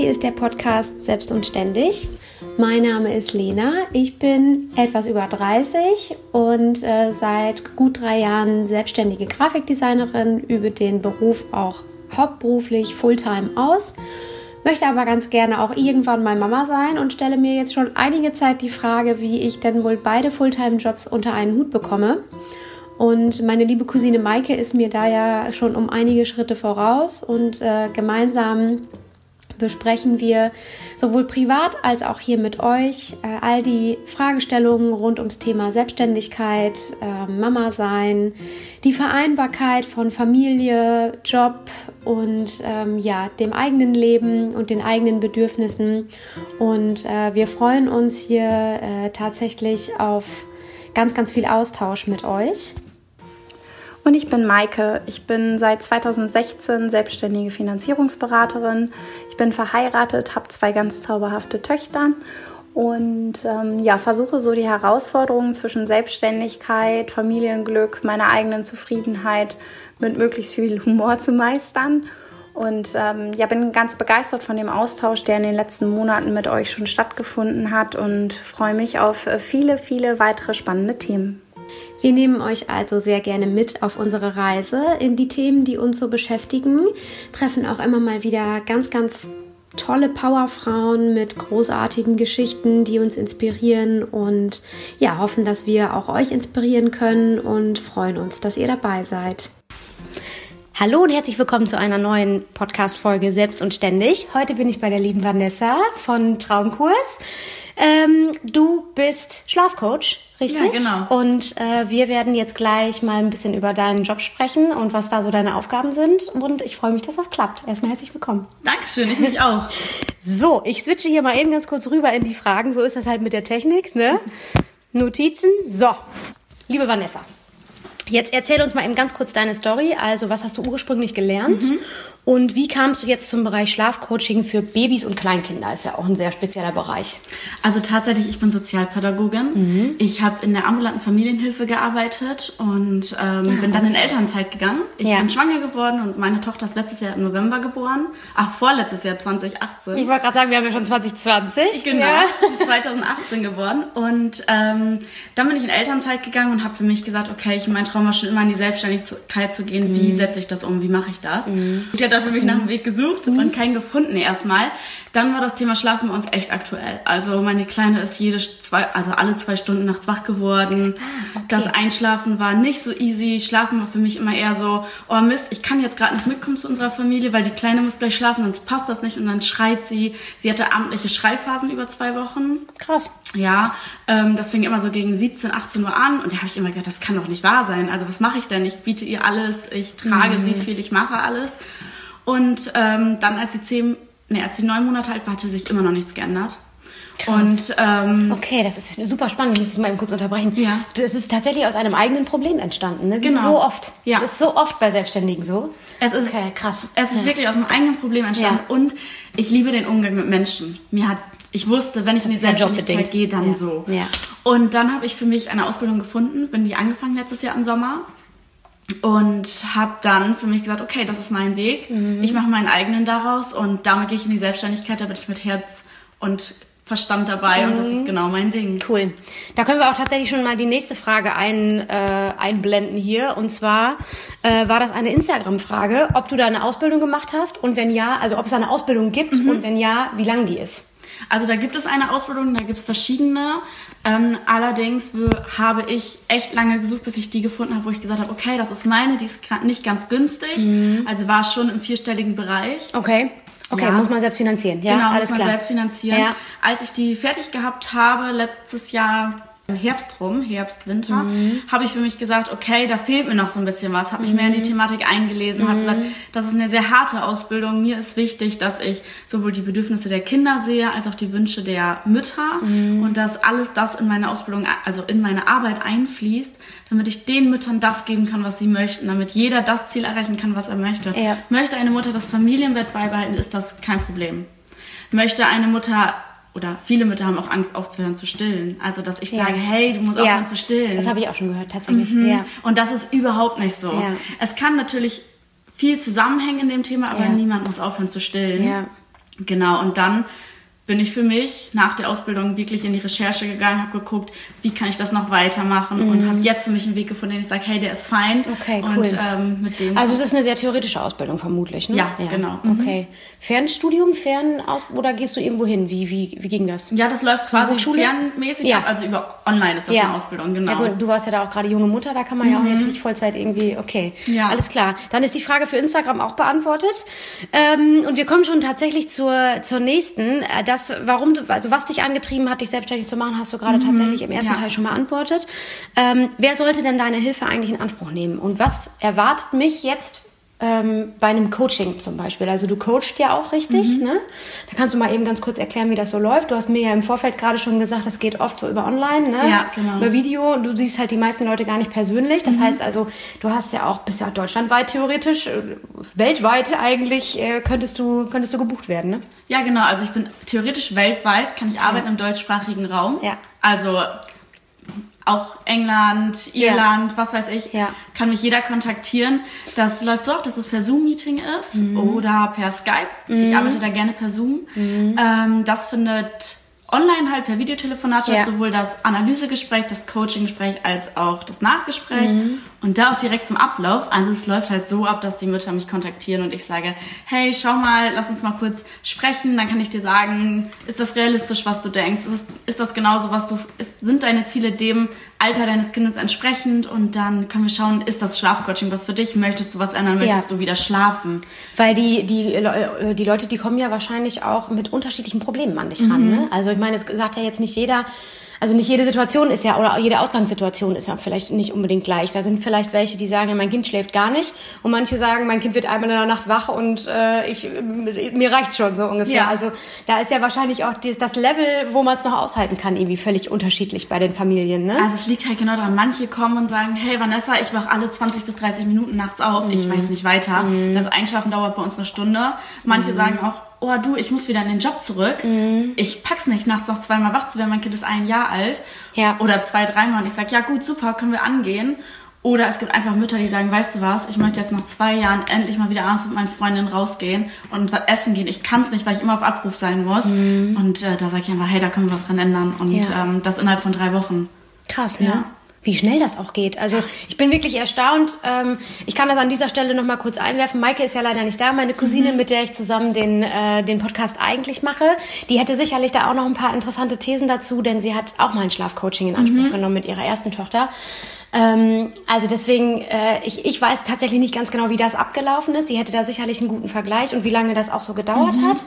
hier ist der Podcast Selbst und Ständig. Mein Name ist Lena. Ich bin etwas über 30 und äh, seit gut drei Jahren selbstständige Grafikdesignerin, übe den Beruf auch hauptberuflich Fulltime aus. Möchte aber ganz gerne auch irgendwann mal Mama sein und stelle mir jetzt schon einige Zeit die Frage, wie ich denn wohl beide Fulltime-Jobs unter einen Hut bekomme. Und meine liebe Cousine Maike ist mir da ja schon um einige Schritte voraus und äh, gemeinsam besprechen wir sowohl privat als auch hier mit euch äh, all die Fragestellungen rund ums Thema Selbstständigkeit, äh, Mama sein, die Vereinbarkeit von Familie, Job und ähm, ja, dem eigenen Leben und den eigenen Bedürfnissen. Und äh, wir freuen uns hier äh, tatsächlich auf ganz, ganz viel Austausch mit euch. Und ich bin Maike. Ich bin seit 2016 selbstständige Finanzierungsberaterin. Ich bin verheiratet, habe zwei ganz zauberhafte Töchter und ähm, ja, versuche so die Herausforderungen zwischen Selbstständigkeit, Familienglück, meiner eigenen Zufriedenheit mit möglichst viel Humor zu meistern. Und ähm, ja, bin ganz begeistert von dem Austausch, der in den letzten Monaten mit euch schon stattgefunden hat und freue mich auf äh, viele, viele weitere spannende Themen. Wir nehmen euch also sehr gerne mit auf unsere Reise in die Themen, die uns so beschäftigen, treffen auch immer mal wieder ganz, ganz tolle Powerfrauen mit großartigen Geschichten, die uns inspirieren und ja, hoffen, dass wir auch euch inspirieren können und freuen uns, dass ihr dabei seid. Hallo und herzlich willkommen zu einer neuen Podcast-Folge Selbst und Ständig. Heute bin ich bei der lieben Vanessa von Traumkurs. Ähm, du bist Schlafcoach, richtig? Ja, genau. Und äh, wir werden jetzt gleich mal ein bisschen über deinen Job sprechen und was da so deine Aufgaben sind. Und ich freue mich, dass das klappt. Erstmal herzlich willkommen. Dankeschön, ich mich auch. So, ich switche hier mal eben ganz kurz rüber in die Fragen. So ist das halt mit der Technik, ne? Notizen. So, liebe Vanessa. Jetzt erzähl uns mal eben ganz kurz deine Story. Also, was hast du ursprünglich gelernt? Mhm. Und wie kamst du jetzt zum Bereich Schlafcoaching für Babys und Kleinkinder? Ist ja auch ein sehr spezieller Bereich. Also tatsächlich, ich bin Sozialpädagogin. Mhm. Ich habe in der ambulanten Familienhilfe gearbeitet und ähm, ah, bin dann okay. in Elternzeit gegangen. Ich ja. bin schwanger geworden und meine Tochter ist letztes Jahr im November geboren. Ach, vorletztes Jahr 2018. Ich wollte gerade sagen, wir haben ja schon 2020. Genau, ja. 2018 geworden. Und ähm, dann bin ich in Elternzeit gegangen und habe für mich gesagt, okay, ich mein Traum war schon immer in die Selbstständigkeit zu gehen. Wie mhm. setze ich das um? Wie mache ich das? Mhm. Ich habe für mich nach einem Weg gesucht mhm. und keinen gefunden erstmal. Dann war das Thema Schlafen bei uns echt aktuell. Also meine Kleine ist jede zwei, also alle zwei Stunden nachts wach geworden. Ah, okay. Das Einschlafen war nicht so easy. Schlafen war für mich immer eher so, oh Mist, ich kann jetzt gerade nicht mitkommen zu unserer Familie, weil die Kleine muss gleich schlafen, sonst passt das nicht. Und dann schreit sie. Sie hatte amtliche Schreiphasen über zwei Wochen. Krass. Ja, ähm, das fing immer so gegen 17, 18 Uhr an. Und da habe ich immer gedacht, das kann doch nicht wahr sein. Also was mache ich denn? Ich biete ihr alles, ich trage mhm. sie viel, ich mache alles. Und ähm, dann, als sie zehn, nee, als sie neun Monate alt war, hatte sich immer noch nichts geändert. Krass. Und, ähm, okay, das ist super spannend. Ich muss dich mal eben kurz unterbrechen. Ja. Das ist tatsächlich aus einem eigenen Problem entstanden. Ne? Wie genau. so oft. Ja. Es ist so oft bei Selbstständigen so. Es ist, okay, krass. Es ist ja. wirklich aus einem eigenen Problem entstanden. Ja. Und ich liebe den Umgang mit Menschen. Mir hat, ich wusste, wenn ich das in die Selbstständigkeit gehe, dann ja. so. Ja. Und dann habe ich für mich eine Ausbildung gefunden. Bin die angefangen letztes Jahr im Sommer und habe dann für mich gesagt, okay, das ist mein Weg. Mhm. Ich mache meinen eigenen daraus und damit gehe ich in die Selbstständigkeit, da bin ich mit Herz und Verstand dabei mhm. und das ist mhm. genau mein Ding. Cool. Da können wir auch tatsächlich schon mal die nächste Frage ein, äh, einblenden hier. Und zwar äh, war das eine Instagram-Frage, ob du da eine Ausbildung gemacht hast und wenn ja, also ob es eine Ausbildung gibt mhm. und wenn ja, wie lang die ist. Also da gibt es eine Ausbildung, da gibt es verschiedene. Ähm, allerdings habe ich echt lange gesucht, bis ich die gefunden habe, wo ich gesagt habe, okay, das ist meine, die ist nicht ganz günstig. Mhm. Also war schon im vierstelligen Bereich. Okay. Okay, ja. muss man selbst finanzieren. Ja, genau, alles muss man klar. selbst finanzieren. Ja. Als ich die fertig gehabt habe, letztes Jahr im Herbst rum, Herbst, Winter, mhm. habe ich für mich gesagt, okay, da fehlt mir noch so ein bisschen was. Habe mich mhm. mehr in die mhm. Thematik eingelesen, mhm. habe gesagt, das ist eine sehr harte Ausbildung. Mir ist wichtig, dass ich sowohl die Bedürfnisse der Kinder sehe, als auch die Wünsche der Mütter mhm. und dass alles das in meine Ausbildung, also in meine Arbeit einfließt, damit ich den Müttern das geben kann, was sie möchten, damit jeder das Ziel erreichen kann, was er möchte. Ja. Möchte eine Mutter das Familienbett beibehalten, ist das kein Problem. Möchte eine Mutter oder viele Mütter haben auch Angst aufzuhören zu stillen. Also, dass ich ja. sage, hey, du musst ja. aufhören zu stillen. Das habe ich auch schon gehört, tatsächlich. Mhm. Ja. Und das ist überhaupt nicht so. Es kann natürlich viel zusammenhängen in dem Thema, aber niemand muss aufhören zu stillen. Genau, und dann bin ich für mich nach der Ausbildung wirklich in die Recherche gegangen, habe geguckt, wie kann ich das noch weitermachen mhm. und habe jetzt für mich einen Weg gefunden, den ich sage, hey, der ist fein. Okay, cool. Und, ähm, also es ist eine sehr theoretische Ausbildung vermutlich, ne? Ja, ja. genau. Mhm. Okay. Fernstudium, fern aus oder gehst du irgendwo hin? Wie, wie, wie ging das? Ja, das läuft quasi fernmäßig ja. ab, also über online ist das ja. eine Ausbildung, genau. Ja, gut, du warst ja da auch gerade junge Mutter, da kann man mhm. ja auch jetzt mhm. nicht Vollzeit irgendwie, okay. Ja. Alles klar. Dann ist die Frage für Instagram auch beantwortet. Ähm, und wir kommen schon tatsächlich zur, zur nächsten. Äh, das, warum also was dich angetrieben hat, dich selbstständig zu machen, hast du gerade mhm. tatsächlich im ersten ja. Teil schon beantwortet. Ähm, wer sollte denn deine Hilfe eigentlich in Anspruch nehmen? Und was erwartet mich jetzt ähm, bei einem Coaching zum Beispiel. Also du coachst ja auch richtig, mhm. ne? Da kannst du mal eben ganz kurz erklären, wie das so läuft. Du hast mir ja im Vorfeld gerade schon gesagt, das geht oft so über online, ne? Ja, genau. Über Video. Du siehst halt die meisten Leute gar nicht persönlich. Das mhm. heißt also, du hast ja auch, bist ja deutschlandweit theoretisch, äh, weltweit eigentlich äh, könntest du, könntest du gebucht werden, ne? Ja, genau. Also ich bin theoretisch weltweit, kann ich arbeiten ja. im deutschsprachigen Raum. Ja. Also auch England, Irland, ja. was weiß ich, ja. kann mich jeder kontaktieren. Das läuft so ab, dass es per Zoom-Meeting ist mhm. oder per Skype. Mhm. Ich arbeite da gerne per Zoom. Mhm. Ähm, das findet online halt per Videotelefonat statt, ja. sowohl das Analysegespräch, das Coachinggespräch als auch das Nachgespräch mhm. Und da auch direkt zum Ablauf. Also es läuft halt so ab, dass die Mütter mich kontaktieren und ich sage, hey, schau mal, lass uns mal kurz sprechen, dann kann ich dir sagen, ist das realistisch, was du denkst? Ist, das, ist das genauso, was du, ist, sind deine Ziele dem Alter deines Kindes entsprechend und dann können wir schauen, ist das Schlafcoaching was für dich? Möchtest du was ändern? Möchtest ja. du wieder schlafen? Weil die, die, äh, die Leute, die kommen ja wahrscheinlich auch mit unterschiedlichen Problemen an dich mhm. ran. Ne? Also ich meine, es sagt ja jetzt nicht jeder, also nicht jede Situation ist ja, oder jede Ausgangssituation ist ja vielleicht nicht unbedingt gleich. Da sind vielleicht welche, die sagen, ja, mein Kind schläft gar nicht. Und manche sagen, mein Kind wird einmal in der Nacht wach und äh, ich, mir reicht's schon so ungefähr. Ja. Also da ist ja wahrscheinlich auch das Level, wo man es noch aushalten kann, irgendwie völlig unterschiedlich bei den Familien. Ne? Also es liegt halt genau daran, manche kommen und sagen, hey Vanessa, ich wach alle 20 bis 30 Minuten nachts auf, mhm. ich weiß nicht weiter. Mhm. Das Einschlafen dauert bei uns eine Stunde. Manche mhm. sagen auch, oh du, ich muss wieder in den Job zurück. Mhm. Ich pack's nicht, nachts noch zweimal wach zu werden. Mein Kind ist ein Jahr alt. Ja. Oder zwei, dreimal. Und ich sag, ja gut, super, können wir angehen. Oder es gibt einfach Mütter, die sagen, weißt du was, ich möchte jetzt nach zwei Jahren endlich mal wieder abends mit meinen Freundinnen rausgehen und was essen gehen. Ich kann es nicht, weil ich immer auf Abruf sein muss. Mhm. Und äh, da sage ich einfach, hey, da können wir was dran ändern. Und ja. ähm, das innerhalb von drei Wochen. Krass, ne? Ja wie schnell das auch geht. Also ich bin wirklich erstaunt. Ähm, ich kann das an dieser Stelle noch mal kurz einwerfen. Maike ist ja leider nicht da, meine Cousine, mhm. mit der ich zusammen den, äh, den Podcast eigentlich mache. Die hätte sicherlich da auch noch ein paar interessante Thesen dazu, denn sie hat auch mal ein Schlafcoaching in Anspruch mhm. genommen mit ihrer ersten Tochter. Ähm, also deswegen, äh, ich, ich weiß tatsächlich nicht ganz genau, wie das abgelaufen ist. Sie hätte da sicherlich einen guten Vergleich und wie lange das auch so gedauert mhm. hat.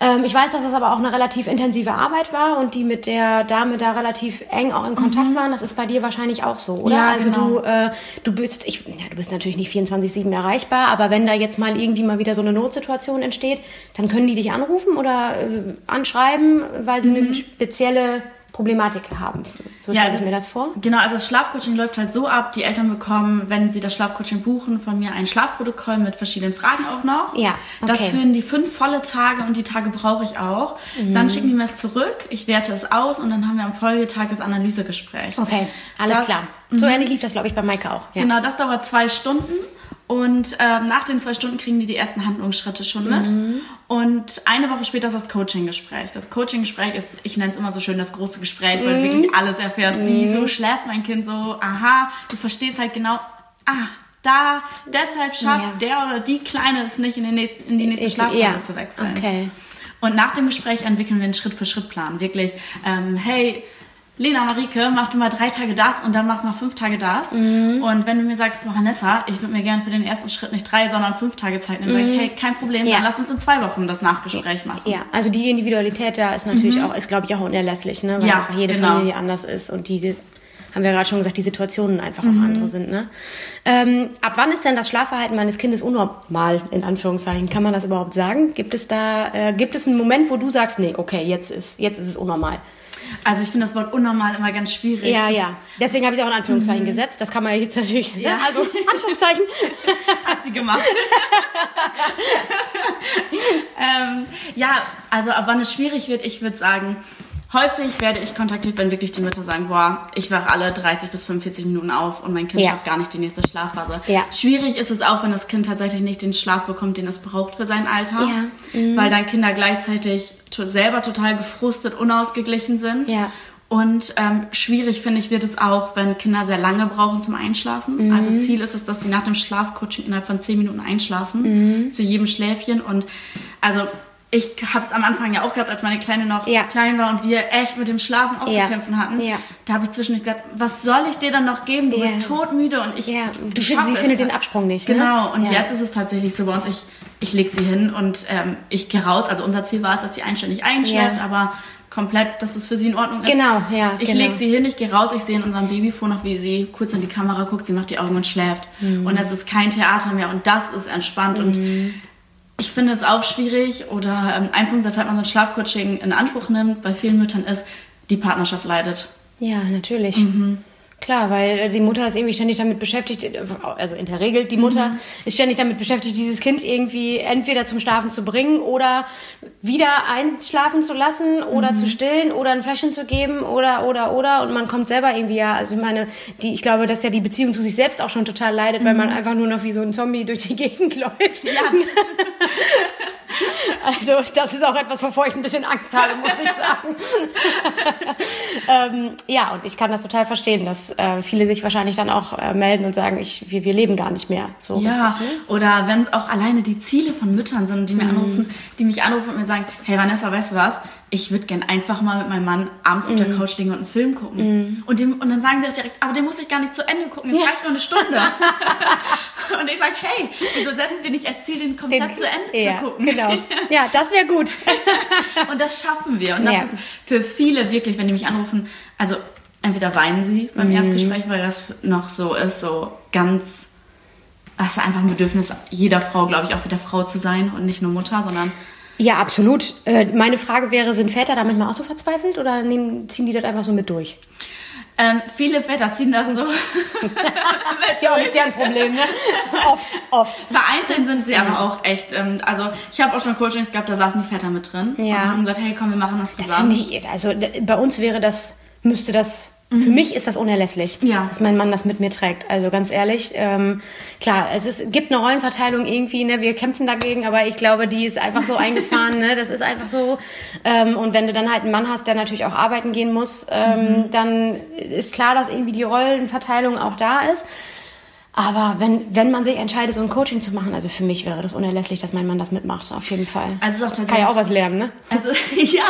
Ähm, ich weiß, dass es aber auch eine relativ intensive Arbeit war und die mit der Dame da relativ eng auch in Kontakt mhm. waren. Das ist bei dir wahrscheinlich auch so, oder? Ja, also genau. du, äh, du bist, ich, ja, du bist natürlich nicht 24/7 erreichbar, aber wenn da jetzt mal irgendwie mal wieder so eine Notsituation entsteht, dann können die dich anrufen oder äh, anschreiben, weil sie mhm. eine spezielle Problematik haben. So ja, stelle ich mir das vor. Genau, also das Schlafcoaching läuft halt so ab, die Eltern bekommen, wenn sie das Schlafcoaching buchen, von mir ein Schlafprotokoll mit verschiedenen Fragen auch noch. Ja, okay. Das führen die fünf volle Tage und die Tage brauche ich auch. Mhm. Dann schicken die mir es zurück, ich werte es aus und dann haben wir am Folgetag das Analysegespräch. Okay, alles das, klar. So mhm. ähnlich lief das, glaube ich, bei Maike auch. Ja. Genau, das dauert zwei Stunden. Und ähm, nach den zwei Stunden kriegen die die ersten Handlungsschritte schon mit. Mhm. Und eine Woche später ist das Coaching-Gespräch. Das Coaching-Gespräch ist, ich nenne es immer so schön, das große Gespräch, mhm. weil du wirklich alles erfährst. Mhm. Wieso schläft mein Kind so? Aha, du verstehst halt genau, ah, da, deshalb schafft ja. der oder die Kleine es nicht, in, den nächsten, in die nächste Schlafphase ja. zu wechseln. Okay. Und nach dem Gespräch entwickeln wir einen Schritt-für-Schritt-Plan. Wirklich, ähm, hey, Lena, Marike, mach du mal drei Tage das und dann mach mal fünf Tage das. Mhm. Und wenn du mir sagst, boah, Vanessa, ich würde mir gerne für den ersten Schritt nicht drei, sondern fünf Tage Zeit nehmen, mhm. sage ich, hey, kein Problem, ja. dann lass uns in zwei Wochen das Nachgespräch machen. Ja, also die Individualität da ist natürlich mhm. auch, ist glaube ich auch unerlässlich, ne? weil ja, einfach jede genau. Familie anders ist und diese haben wir gerade schon gesagt, die Situationen einfach auch mhm. andere sind. Ne? Ähm, ab wann ist denn das Schlafverhalten meines Kindes unnormal, in Anführungszeichen? Kann man das überhaupt sagen? Gibt es da, äh, gibt es einen Moment, wo du sagst, nee, okay, jetzt ist, jetzt ist es unnormal? Also ich finde das Wort unnormal immer ganz schwierig. Ja, ja. Deswegen habe ich auch in Anführungszeichen mhm. gesetzt. Das kann man jetzt natürlich. Ne? Ja. Ne? Also Anführungszeichen. Hat sie gemacht. ähm, ja, also ab wann es schwierig wird, ich würde sagen, häufig werde ich kontaktiert, wenn wirklich die Mütter sagen, boah, ich wache alle 30 bis 45 Minuten auf und mein Kind ja. schafft gar nicht die nächste Schlafphase. Ja. Schwierig ist es auch, wenn das Kind tatsächlich nicht den Schlaf bekommt, den es braucht für sein Alter, ja. mhm. weil dann Kinder gleichzeitig selber total gefrustet, unausgeglichen sind. Ja. Und ähm, schwierig finde ich wird es auch, wenn Kinder sehr lange brauchen zum Einschlafen. Mhm. Also Ziel ist es, dass sie nach dem Schlafcoaching innerhalb von 10 Minuten einschlafen, mhm. zu jedem Schläfchen. Und also ich habe es am Anfang ja auch gehabt, als meine Kleine noch ja. klein war und wir echt mit dem Schlafen auch ja. zu kämpfen hatten. Ja. Da habe ich zwischendurch gedacht, was soll ich dir dann noch geben? Du bist todmüde und ich. Ja. Du find, sie findet den Absprung nicht. Ne? Genau. Und jetzt ist es tatsächlich so bei uns. Ich, ich lege sie hin und ähm, ich gehe raus. Also unser Ziel war es, dass sie einständig einschläft, aber komplett, dass es für sie in Ordnung ist. Genau, ja. Ich genau. lege sie hin, ich gehe raus, ich sehe in unserem Babyfon noch, wie sie kurz in die Kamera guckt, sie macht die Augen und schläft. Mhm. Und es ist kein Theater mehr und das ist entspannt. Mhm. Und ich finde es auch schwierig oder ähm, ein Punkt, weshalb man so ein Schlafcoaching in Anspruch nimmt, bei vielen Müttern ist, die Partnerschaft leidet. Ja, natürlich. Mhm. Klar, weil äh, die Mutter ist irgendwie ständig damit beschäftigt, äh, also in der Regel die Mutter mhm. ist ständig damit beschäftigt, dieses Kind irgendwie entweder zum Schlafen zu bringen oder wieder einschlafen zu lassen oder mhm. zu stillen oder ein Fläschchen zu geben oder oder oder und man kommt selber irgendwie ja, also ich meine, die ich glaube, dass ja die Beziehung zu sich selbst auch schon total leidet, mhm. weil man einfach nur noch wie so ein Zombie durch die Gegend läuft. Ja. Also das ist auch etwas, wovor ich ein bisschen Angst habe, muss ich sagen. ähm, ja, und ich kann das total verstehen, dass äh, viele sich wahrscheinlich dann auch äh, melden und sagen, ich, wir, wir leben gar nicht mehr so ja, richtig. Ne? Oder wenn es auch alleine die Ziele von Müttern sind, die mir mhm. anrufen, die mich anrufen und mir sagen, hey Vanessa, weißt du was? Ich würde gern einfach mal mit meinem Mann abends auf der mm. Couch liegen und einen Film gucken. Mm. Und, dem, und dann sagen sie auch direkt, aber den muss ich gar nicht zu Ende gucken, es reicht nur eine Stunde. und ich sage, hey, wieso setzt dir nicht Ziel, den komplett den, zu Ende ja, zu gucken? Genau. Ja, das wäre gut. und das schaffen wir. Und das ja. ist für viele wirklich, wenn die mich anrufen, also entweder weinen sie beim mm. Erstgespräch, weil das noch so ist, so ganz, das ist einfach ein Bedürfnis jeder Frau, glaube ich, auch wieder Frau zu sein und nicht nur Mutter, sondern ja, absolut. Äh, meine Frage wäre, sind Väter da manchmal auch so verzweifelt oder nehmen, ziehen die das einfach so mit durch? Ähm, viele Väter ziehen das so. ist ja auch nicht deren Problem, ne? Oft, oft. Vereinzelt sind sie ja. aber auch echt. Ähm, also ich habe auch schon Coachings gehabt, da saßen die Väter mit drin ja. und haben gesagt, hey, komm, wir machen das zusammen. Das ich, also bei uns wäre das, müsste das Mhm. Für mich ist das unerlässlich, ja. dass mein Mann das mit mir trägt. Also ganz ehrlich, ähm, klar, es ist, gibt eine Rollenverteilung irgendwie, ne? wir kämpfen dagegen, aber ich glaube, die ist einfach so eingefahren. ne? Das ist einfach so. Ähm, und wenn du dann halt einen Mann hast, der natürlich auch arbeiten gehen muss, ähm, mhm. dann ist klar, dass irgendwie die Rollenverteilung auch da ist. Aber wenn, wenn man sich entscheidet, so ein Coaching zu machen, also für mich wäre das unerlässlich, dass mein Mann das mitmacht, auf jeden Fall. Also ist auch Kann ja auch was lernen, ne? Also, ja.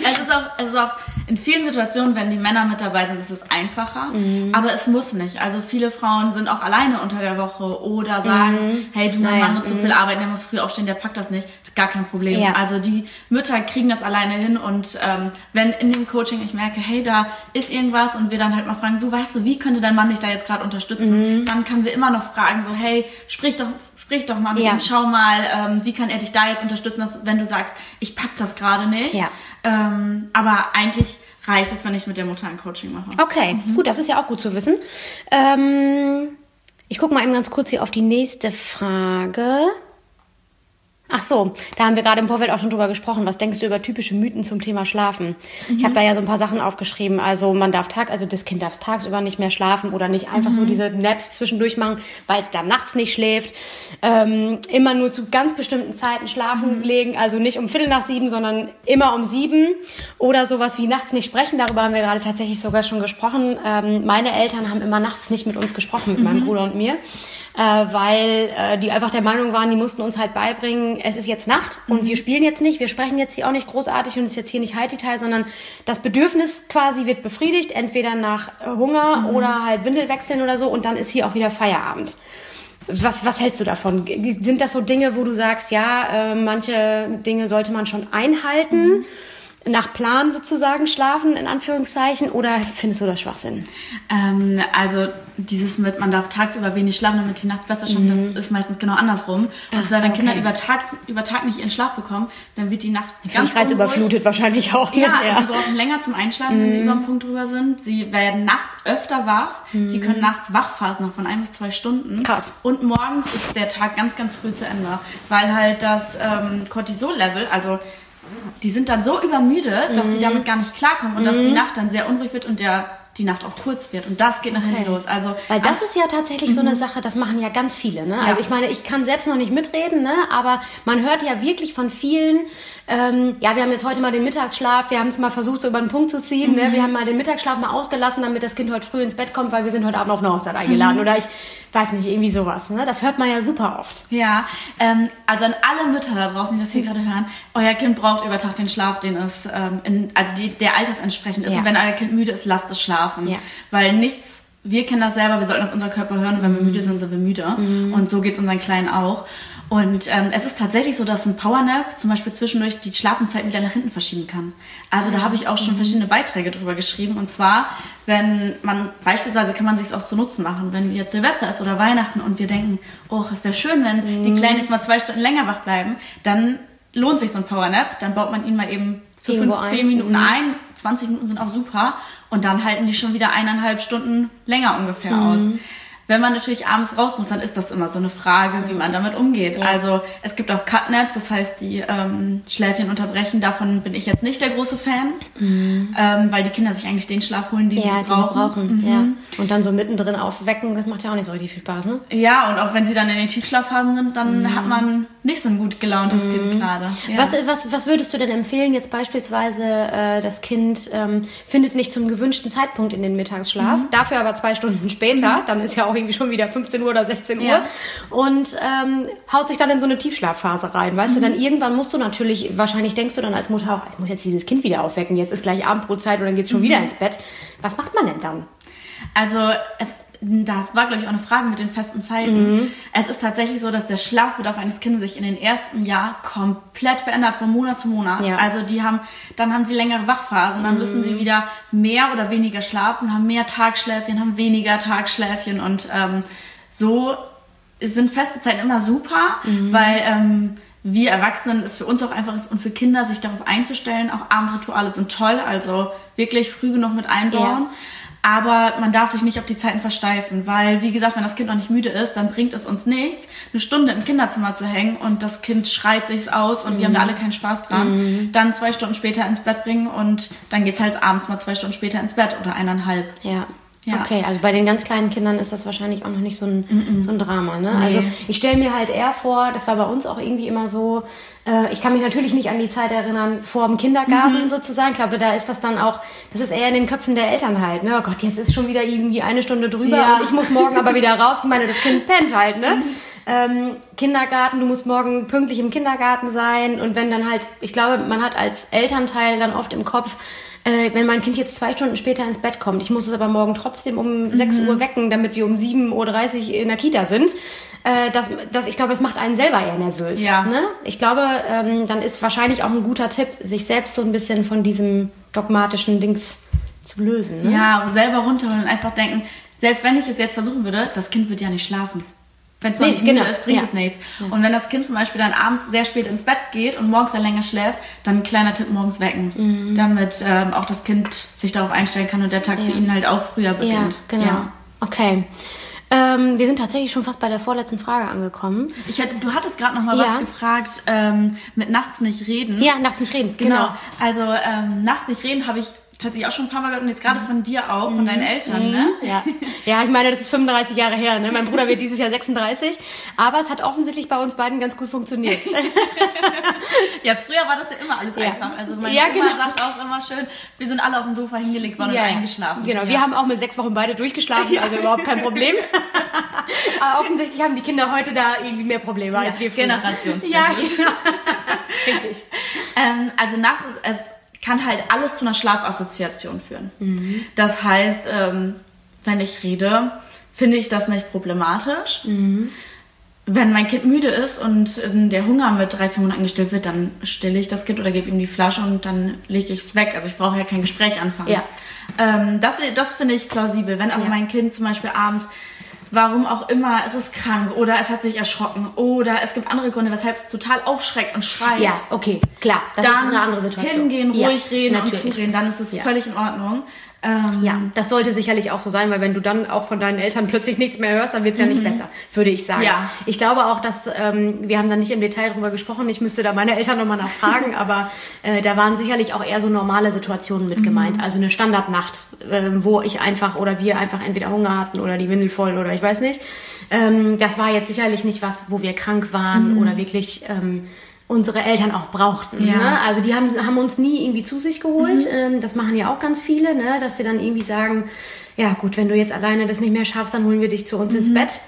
es, ist auch, es ist auch in vielen Situationen, wenn die Männer mit dabei sind, ist es einfacher. Mhm. Aber es muss nicht. Also viele Frauen sind auch alleine unter der Woche oder sagen, mhm. hey, du, mein naja. Mann muss so viel mhm. arbeiten, der muss früh aufstehen, der packt das nicht. Gar kein Problem. Ja. Also die Mütter kriegen das alleine hin und ähm, wenn in dem Coaching ich merke, hey, da ist irgendwas und wir dann halt mal fragen, du weißt du, wie könnte dein Mann dich da jetzt gerade unterstützen? Dann können wir immer noch fragen, so, hey, sprich doch, sprich doch mal mit ja. ihm, schau mal, ähm, wie kann er dich da jetzt unterstützen, dass, wenn du sagst, ich pack das gerade nicht. Ja. Ähm, aber eigentlich reicht es, wenn ich mit der Mutter ein Coaching mache. Okay, mhm. gut, das ist ja auch gut zu wissen. Ähm, ich gucke mal eben ganz kurz hier auf die nächste Frage. Ach so, da haben wir gerade im Vorfeld auch schon drüber gesprochen. Was denkst du über typische Mythen zum Thema Schlafen? Mhm. Ich habe da ja so ein paar Sachen aufgeschrieben. Also man darf tag, also das Kind darf tagsüber nicht mehr schlafen oder nicht einfach mhm. so diese Naps zwischendurch machen, weil es dann nachts nicht schläft. Ähm, immer nur zu ganz bestimmten Zeiten schlafen mhm. legen, also nicht um Viertel nach sieben, sondern immer um sieben. Oder sowas wie nachts nicht sprechen. Darüber haben wir gerade tatsächlich sogar schon gesprochen. Ähm, meine Eltern haben immer nachts nicht mit uns gesprochen, mit meinem mhm. Bruder und mir äh, weil äh, die einfach der Meinung waren, die mussten uns halt beibringen, es ist jetzt Nacht und mhm. wir spielen jetzt nicht, wir sprechen jetzt hier auch nicht großartig und es ist jetzt hier nicht High-Detail, sondern das Bedürfnis quasi wird befriedigt, entweder nach Hunger mhm. oder halt Windel wechseln oder so und dann ist hier auch wieder Feierabend. Was, was hältst du davon? Sind das so Dinge, wo du sagst, ja, äh, manche Dinge sollte man schon einhalten? Mhm nach Plan sozusagen schlafen, in Anführungszeichen, oder findest du das Schwachsinn? Ähm, also dieses mit, man darf tagsüber wenig schlafen, damit die nachts besser schlafen, mhm. das ist meistens genau andersrum. Und Ach, zwar, wenn okay. Kinder über Tag, über Tag nicht ihren Schlaf bekommen, dann wird die Nacht die ganz überflutet wahrscheinlich auch. Ne? Ja, ja. Also sie brauchen länger zum Einschlafen, mhm. wenn sie mhm. über den Punkt drüber sind. Sie werden nachts öfter wach. Mhm. Sie können nachts Wachphasen noch von ein bis zwei Stunden. Krass. Und morgens ist der Tag ganz, ganz früh zu Ende, weil halt das ähm, Cortisol-Level, also die sind dann so übermüdet, dass sie damit gar nicht klarkommen und dass die Nacht dann sehr unruhig wird und der die Nacht auch kurz wird. Und das geht nach hinten los. Also, Weil das ist ja tatsächlich so eine Sache, das machen ja ganz viele. Ne? Also ich meine, ich kann selbst noch nicht mitreden, ne? aber man hört ja wirklich von vielen, ähm, ja, wir haben jetzt heute mal den Mittagsschlaf, wir haben es mal versucht, so über den Punkt zu ziehen. Ne? Wir haben mal den Mittagsschlaf mal ausgelassen, damit das Kind heute früh ins Bett kommt, weil wir sind heute Abend auf eine Hochzeit eingeladen. Oder ich weiß nicht, irgendwie sowas. Ne? Das hört man ja super oft. Ja, ähm, also an alle Mütter da draußen, die das hier gerade hören, euer Kind braucht über Tag den Schlaf, den es, ähm, in, also die, der altersentsprechend ist. Ja. Und wenn euer Kind müde ist, lasst es schlafen. Ja. Weil nichts, wir kennen das selber, wir sollten auf unseren Körper hören und wenn wir müde sind, sind wir müde. Und so geht's unseren Kleinen auch. Und ähm, es ist tatsächlich so, dass ein Powernap zum Beispiel zwischendurch die Schlafenzeiten wieder nach hinten verschieben kann. Also da habe ich auch schon verschiedene Beiträge drüber geschrieben. Und zwar, wenn man, beispielsweise kann man sich auch zu Nutzen machen, wenn jetzt Silvester ist oder Weihnachten und wir denken, oh, es wäre schön, wenn die Kleinen jetzt mal zwei Stunden länger wach bleiben, dann lohnt sich so ein Powernap. Dann baut man ihn mal eben für Irgendwo 5, 10 ein. Minuten ein. 20 Minuten sind auch super. Und dann halten die schon wieder eineinhalb Stunden länger ungefähr aus. Wenn man natürlich abends raus muss, dann ist das immer so eine Frage, wie man damit umgeht. Also es gibt auch Cutnaps, das heißt die ähm, Schläfchen unterbrechen. Davon bin ich jetzt nicht der große Fan, ähm, weil die Kinder sich eigentlich den Schlaf holen, den Ja, sie brauchen. brauchen. Mhm. Ja. Und dann so mittendrin aufwecken, das macht ja auch nicht so richtig viel Spaß, ne? Ja, und auch wenn sie dann in den Tiefschlafphasen sind, dann hat man nicht so ein gut gelauntes Kind gerade. Ja. Was, was, was würdest du denn empfehlen, jetzt beispielsweise äh, das Kind ähm, findet nicht zum gewünschten Zeitpunkt in den Mittagsschlaf, Mhm. dafür aber zwei Stunden später, dann ist ja auch irgendwie schon wieder 15 Uhr oder 16 Uhr Ja. und ähm, haut sich dann in so eine Tiefschlafphase rein, weißt du, Mhm. dann irgendwann musst du natürlich, wahrscheinlich denkst du dann als Mutter auch, ich muss jetzt dieses Kind wieder aufwecken, jetzt ist gleich Abendbrotzeit und dann geht's schon Mhm. wieder ins Bett. Was macht man denn dann? Also es, das war, glaube ich, auch eine Frage mit den festen Zeiten. Es ist tatsächlich so, dass der Schlafbedarf eines Kindes sich in den ersten Jahr komplett verändert von Monat zu Monat. Ja. Also die haben, dann haben sie längere Wachphasen, dann müssen sie wieder mehr oder weniger schlafen, haben mehr Tagschläfchen, haben weniger Tagschläfchen und ähm, so sind feste Zeiten immer super, weil ähm, wir Erwachsenen es für uns auch einfach ist und für Kinder sich darauf einzustellen. Auch Abendrituale sind toll, also wirklich früh genug mit einbauen. Aber man darf sich nicht auf die Zeiten versteifen, weil, wie gesagt, wenn das Kind noch nicht müde ist, dann bringt es uns nichts, eine Stunde im Kinderzimmer zu hängen und das Kind schreit sich's aus und wir haben da alle keinen Spaß dran. Dann zwei Stunden später ins Bett bringen und dann geht's halt abends mal zwei Stunden später ins Bett oder eineinhalb. Ja. Ja. Okay, also bei den ganz kleinen Kindern ist das wahrscheinlich auch noch nicht so ein, so ein Drama. Ne? Also ich stelle mir halt eher vor, das war bei uns auch irgendwie immer so, äh, ich kann mich natürlich nicht an die Zeit erinnern vor dem Kindergarten sozusagen. Ich glaube, da ist das dann auch, das ist eher in den Köpfen der Eltern halt. Ne? Oh Gott, jetzt ist schon wieder irgendwie eine Stunde drüber Ja. und ich muss morgen aber wieder raus. Ich meine, das Kind pennt halt. Ne? Ähm, Kindergarten, du musst morgen pünktlich im Kindergarten sein und wenn dann halt, ich glaube, man hat als Elternteil dann oft im Kopf, äh, wenn mein Kind jetzt zwei Stunden später ins Bett kommt, ich muss es aber morgen trotzdem um 6 Uhr wecken, damit wir um 7.30 Uhr in der Kita sind, äh, das, das, ich glaube, das macht einen selber eher nervös. Ja. Ne? Ich glaube, ähm, dann ist wahrscheinlich auch ein guter Tipp, sich selbst so ein bisschen von diesem dogmatischen Dings zu lösen. Ne? Ja, selber runterholen und einfach denken, selbst wenn ich es jetzt versuchen würde, das Kind wird ja nicht schlafen. Wenn es noch Nee, nicht müde genau, ist, bringt ja. es nichts. Und wenn das Kind zum Beispiel dann abends sehr spät ins Bett geht und morgens dann länger schläft, dann ein kleiner Tipp morgens wecken, Mhm. damit ähm, auch das Kind sich darauf einstellen kann und der Tag für ihn halt auch früher Ja, beginnt. genau. Ja. Okay. Ähm, wir sind tatsächlich schon fast bei der vorletzten Frage angekommen. Ich hätte, du hattest gerade noch mal Ja. was gefragt ähm, mit nachts nicht reden. Ja, nachts nicht reden. Genau. Genau. Also ähm, nachts nicht reden habe ich tatsächlich auch schon ein paar Mal gehört und jetzt gerade von dir auch, von deinen Eltern, ne? Ja. ja, ich meine, das ist 35 Jahre her. Ne? Mein Bruder wird dieses Jahr 36. Aber es hat offensichtlich bei uns beiden ganz gut funktioniert. Ja, früher war das ja immer alles Ja. einfach. Also meine Ja, Oma genau. sagt auch immer schön, wir sind alle auf dem Sofa hingelegt worden Ja, und eingeschlafen. Genau, wir haben auch mit sechs Wochen beide durchgeschlafen, also überhaupt kein Problem. Aber offensichtlich haben die Kinder heute da irgendwie mehr Probleme als wir früher. Generationsbedingt. Ja, genau. Richtig. Ähm, also ist, es kann halt alles zu einer Schlafassoziation führen. Mhm. Das heißt, ähm, wenn ich rede, finde ich das nicht problematisch. Mhm. Wenn mein Kind müde ist und ähm, der Hunger mit drei, vier Monaten gestillt wird, dann stille ich das Kind oder gebe ihm die Flasche und dann lege ich es weg. Also ich brauche ja kein Gespräch anfangen. Ja. Ähm, das das finde ich plausibel. Wenn aber Ja. mein Kind zum Beispiel abends warum auch immer, es ist krank oder es hat sich erschrocken oder es gibt andere Gründe, weshalb es total aufschreckt und schreit. Ja, okay, klar. Das dann ist eine andere Situation. hingehen, Ja, ruhig reden natürlich. und zureden, dann ist es Ja. völlig in Ordnung. Ähm, ja, das sollte sicherlich auch so sein, weil wenn du dann auch von deinen Eltern plötzlich nichts mehr hörst, dann wird es ja nicht mhm. besser, würde ich sagen. Ja. Ich glaube auch, dass, ähm, wir haben da nicht im Detail drüber gesprochen, ich müsste da meine Eltern nochmal nachfragen, aber äh, da waren sicherlich auch eher so normale Situationen mit mhm. gemeint. Also eine Standardnacht, äh, wo ich einfach oder wir einfach entweder Hunger hatten oder die Windel voll oder ich weiß nicht. Ähm, das war jetzt sicherlich nicht was, wo wir krank waren mhm. oder wirklich... Ähm, unsere Eltern auch brauchten. Ja. Ne? Also die haben, haben uns nie irgendwie zu sich geholt. Mhm. Ähm, das machen ja auch ganz viele, ne? dass sie dann irgendwie sagen, ja gut, wenn du jetzt alleine das nicht mehr schaffst, dann holen wir dich zu uns mhm. ins Bett.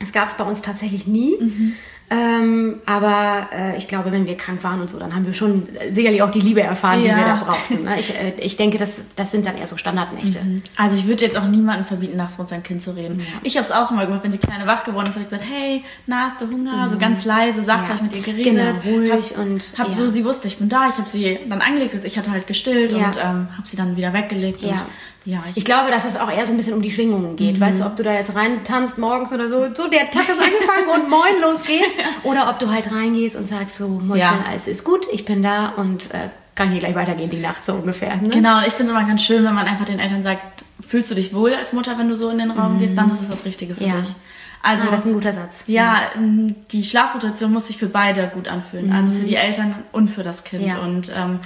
Das gab es bei uns tatsächlich nie. Mhm. Ähm, aber äh, ich glaube, wenn wir krank waren und so, dann haben wir schon sicherlich auch die Liebe erfahren, ja. die wir da brauchten. Ne? Ich, äh, ich denke, das, das sind dann eher so Standardnächte. Mhm. Also ich würde jetzt auch niemandem verbieten, nachts mit seinem Kind zu reden. Ja. Ich habe es auch immer gemacht, wenn die Kleine wach geworden ist, habe ich gesagt, hey, na, hast du Hunger? Mhm. So ganz leise, sachlich ja. mit ihr geredet. Genau, ruhig hab, und... Hab so, sie wusste, ich bin da, ich habe sie dann angelegt, also ich hatte halt gestillt und ähm, habe sie dann wieder weggelegt und ja, ich, ich, glaube, dass es auch eher so ein bisschen um die Schwingungen geht. Mhm. Weißt du, ob du da jetzt rein tanzt morgens oder so, so der Tag ist angefangen und moin, los geht's. Oder ob du halt reingehst und sagst so, Mäuschen, ja. alles ist gut, ich bin da und äh, kann hier gleich weitergehen, die Nacht so ungefähr. Ne? Genau, ich finde es immer ganz schön, wenn man einfach den Eltern sagt, fühlst du dich wohl als Mutter, wenn du so in den Raum mhm. gehst, dann ist es das Richtige für ja. dich. Also, ah, das ist ein guter Satz. Ja, mhm. die Schlafsituation muss sich für beide gut anfühlen. Mhm. Also für die Eltern und für das Kind. Ja. Und ähm,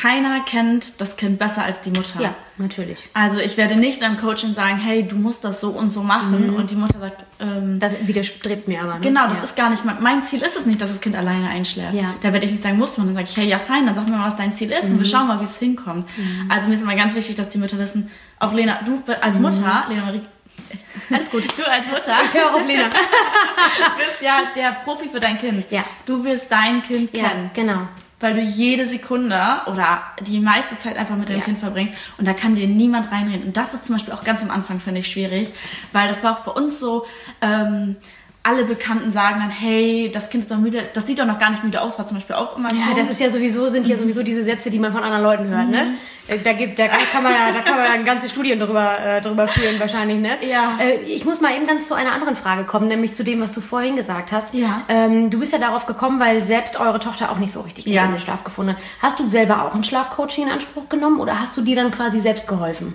keiner kennt das Kind besser als die Mutter. Ja, natürlich. Also ich werde nicht einem Coaching sagen, hey, du musst das so und so machen. Mhm. Und die Mutter sagt, ähm, das widerstrebt mir aber. Ne? Genau, das ja. ist gar nicht mein, mein Ziel ist es nicht, dass das Kind alleine einschläft. Ja. Da werde ich nicht sagen, musst du. Und dann sage ich, hey, ja fein, dann sag mir mal, was dein Ziel ist mhm. und wir mhm. schauen mal, wie es hinkommt. Mhm. Also mir ist immer ganz wichtig, dass die Mütter wissen, auch Lena, du als mhm. Mutter, Lena Marie, alles gut. Du als Mutter. Ich höre auf Lena. bist ja der Profi für dein Kind. Ja. Du wirst dein Kind kennen. Ja, genau weil du jede Sekunde oder die meiste Zeit einfach mit deinem ja. Kind verbringst und da kann dir niemand reinreden. Und das ist zum Beispiel auch ganz am Anfang, finde ich, schwierig, weil das war auch bei uns so, ähm, alle Bekannten sagen dann, hey, das Kind ist doch müde, das sieht doch noch gar nicht müde aus, war zum Beispiel auch immer. Ja, das ist ja sowieso, sind ja mhm. sowieso diese Sätze, die man von anderen Leuten hört, ne? mhm. ne? Da gibt, da kann man ja, da kann man ja ganze Studien drüber, äh, drüber führen wahrscheinlich, ne? Ja. Äh, ich muss mal eben ganz zu einer anderen Frage kommen, nämlich zu dem, was du vorhin gesagt hast. Ja. Ähm, du bist ja darauf gekommen, weil selbst eure Tochter auch nicht so richtig ja. in den Schlaf gefunden hat. Hast du selber auch ein Schlafcoaching in Anspruch genommen oder hast du dir dann quasi selbst geholfen?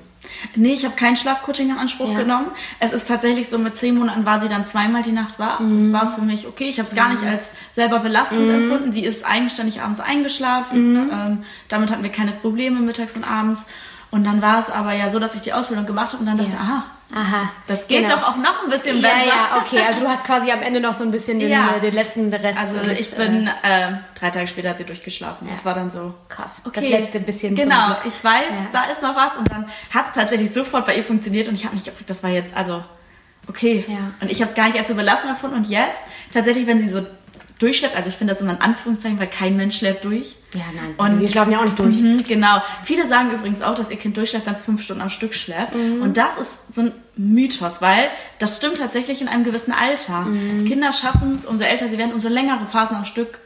Nee, ich habe kein Schlafcoaching in Anspruch ja. genommen. Es ist tatsächlich so, mit zehn Monaten war sie dann zweimal die Nacht wach. Mhm. Das war für mich okay. Ich habe es gar nicht mhm. als selber belastend mhm. empfunden. Die ist eigenständig abends eingeschlafen. Mhm. Ähm, damit hatten wir keine Probleme mittags und abends. Und dann war es aber ja so, dass ich die Ausbildung gemacht habe und dann dachte, ja. aha, Aha, das geht genau. doch auch noch ein bisschen besser. Ja, ja, okay. Also du hast quasi am Ende noch so ein bisschen den, ja. den letzten Rest. Also mit, ich bin, äh, drei Tage später hat sie durchgeschlafen. Ja. Das war dann so krass. Okay. Das letzte bisschen. Genau, ich weiß, da ist noch was. Und dann hat es tatsächlich sofort bei ihr funktioniert und ich habe mich gefragt, das war jetzt, also, okay. Ja. Und ich habe es gar nicht als so belastend erfunden. Und jetzt, tatsächlich, wenn sie so durchschläft. Also ich finde das immer ein Anführungszeichen, weil kein Mensch schläft durch. Ja, nein. Und wir schlafen ja auch nicht durch. Mhm, genau. Viele sagen übrigens auch, dass ihr Kind durchschläft, wenn es fünf Stunden am Stück schläft. Mhm. Und das ist so ein Mythos, weil das stimmt tatsächlich in einem gewissen Alter. Mhm. Kinder schaffen es, umso älter sie werden, umso längere Phasen am Stück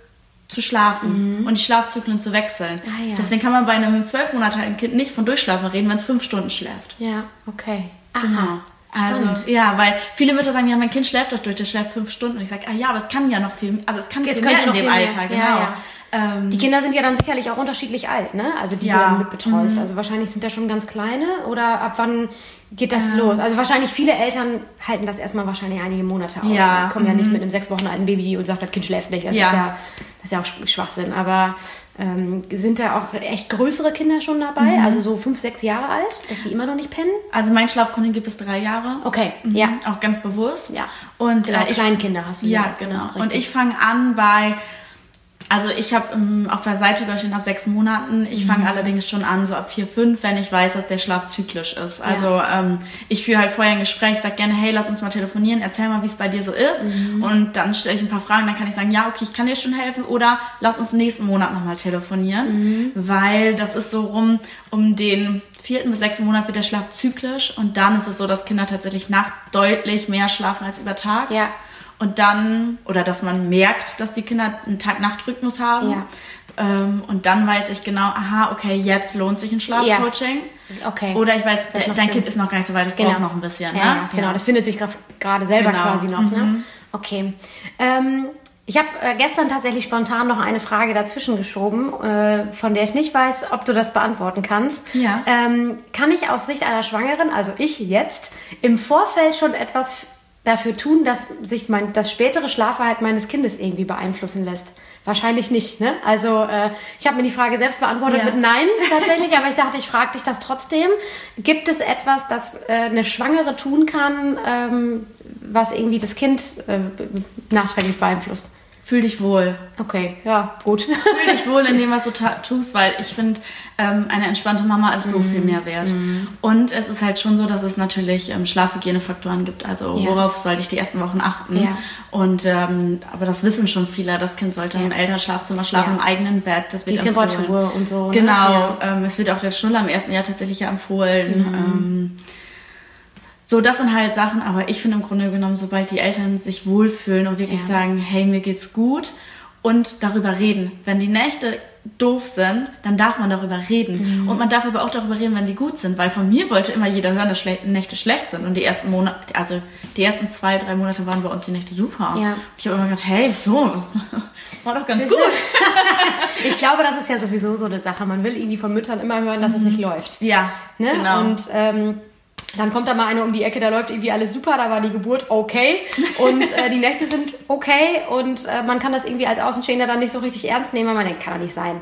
zu schlafen mhm. und die Schlafzyklen zu wechseln. Ah, ja. Deswegen kann man bei einem zwölf Monate alten Kind nicht von Durchschlafen reden, wenn es fünf Stunden schläft. Ja, okay. Aha. Genau. Also, ja, weil viele Mütter sagen, ja, mein Kind schläft doch durch, der schläft fünf Stunden. Und ich sage, ah ja, aber es kann ja noch viel, also es kann es viel mehr in dem Alter, mehr. genau. Ja, ja. Ähm, die Kinder sind ja dann sicherlich auch unterschiedlich alt, ne? Also die ja. du dann mit betreust. Mhm. Also wahrscheinlich sind da schon ganz kleine oder ab wann geht das ähm. los? Also wahrscheinlich viele Eltern halten das erstmal wahrscheinlich einige Monate aus. Ja. Ne? Kommen mhm. ja nicht mhm. mit einem sechs Wochen alten Baby und sagt, das Kind schläft nicht. Das, ja. Ist, ja, das ist ja auch Schwachsinn. Aber ähm, sind da auch echt größere Kinder schon dabei? Mhm. Also so fünf, sechs Jahre alt, dass die immer noch nicht pennen? Also mein Schlafkundin gibt es drei Jahre. Okay, mhm. ja. Auch ganz bewusst. Ja. Und genau, äh, Kleinkinder hast du ja. Ja, genau. Und ich fange an bei also ich habe ähm, auf der Seite überstehen ab sechs Monaten. Ich fange mhm. allerdings schon an, so ab vier, fünf, wenn ich weiß, dass der Schlaf zyklisch ist. Also ja. ähm, ich führe halt vorher ein Gespräch, sag gerne, hey, lass uns mal telefonieren, erzähl mal, wie es bei dir so ist. Mhm. Und dann stelle ich ein paar Fragen, dann kann ich sagen, ja, okay, ich kann dir schon helfen. Oder lass uns nächsten Monat nochmal telefonieren. Mhm. Weil das ist so rum um den vierten bis sechsten Monat wird der Schlaf zyklisch. Und dann ist es so, dass Kinder tatsächlich nachts deutlich mehr schlafen als über Tag. Ja und dann, oder dass man merkt, dass die Kinder einen Tag-Nacht-Rhythmus haben. Ja. Ähm, und dann weiß ich genau, aha, okay, jetzt lohnt sich ein Schlafcoaching. Ja. Okay. Oder ich weiß, dein Sinn. Kind ist noch gar nicht so weit, das genau. braucht noch ein bisschen. Ja, ne? genau. genau. das findet sich gerade selber genau. quasi noch. Ne? Mhm. Ne? Okay. Ähm, Ich habe äh, gestern tatsächlich spontan noch eine Frage dazwischen geschoben, äh, von der ich nicht weiß, ob du das beantworten kannst. Ja. Ähm, kann ich aus Sicht einer Schwangeren, also ich jetzt, im Vorfeld schon etwas dafür tun, dass sich mein, das spätere Schlafverhalten meines Kindes irgendwie beeinflussen lässt? Wahrscheinlich nicht. Ne? Also äh, ich habe mir die Frage selbst beantwortet Ja. mit Nein tatsächlich, aber ich dachte, ich frage dich das trotzdem. Gibt es etwas, das äh, eine Schwangere tun kann, ähm, was irgendwie das Kind äh, nachträglich beeinflusst? Fühl dich wohl. Okay, ja, gut. Fühl dich wohl in dem, was du tust, weil ich finde, ähm, eine entspannte Mama ist so viel mehr wert. Und es ist halt schon so, dass es natürlich ähm, Schlafhygienefaktoren gibt. Also Ja. worauf sollte ich die ersten Wochen achten? Ja. Und ähm, aber das wissen schon viele. Das Kind sollte im Ja. Elternschlafzimmer schlafen, im eigenen Bett. Das Die wird empfohlen. Temperatur und so. ne? Genau, ähm, es wird auch der Schnuller im ersten Jahr tatsächlich empfohlen. Mhm. So, das sind halt Sachen, aber ich finde im Grunde genommen, sobald die Eltern sich wohlfühlen und wirklich Ja. sagen, hey, mir geht's gut und darüber reden. Wenn die Nächte doof sind, dann darf man darüber reden. Mhm. Und man darf aber auch darüber reden, wenn die gut sind, weil von mir wollte immer jeder hören, dass schle Nächte schlecht sind. Und die ersten Monate, also die ersten zwei, drei Monate waren bei uns die Nächte super. Ja. Ich habe immer gedacht, hey, wieso? War doch ganz gut. Ich glaube, das ist ja sowieso so eine Sache. Man will irgendwie von Müttern immer hören, dass es nicht läuft. Ja, Ne? genau. Und ähm, dann kommt da mal eine um die Ecke, da läuft irgendwie alles super, da war die Geburt okay und äh, die Nächte sind okay und äh, man kann das irgendwie als Außenstehender dann nicht so richtig ernst nehmen, weil man denkt, kann doch nicht sein.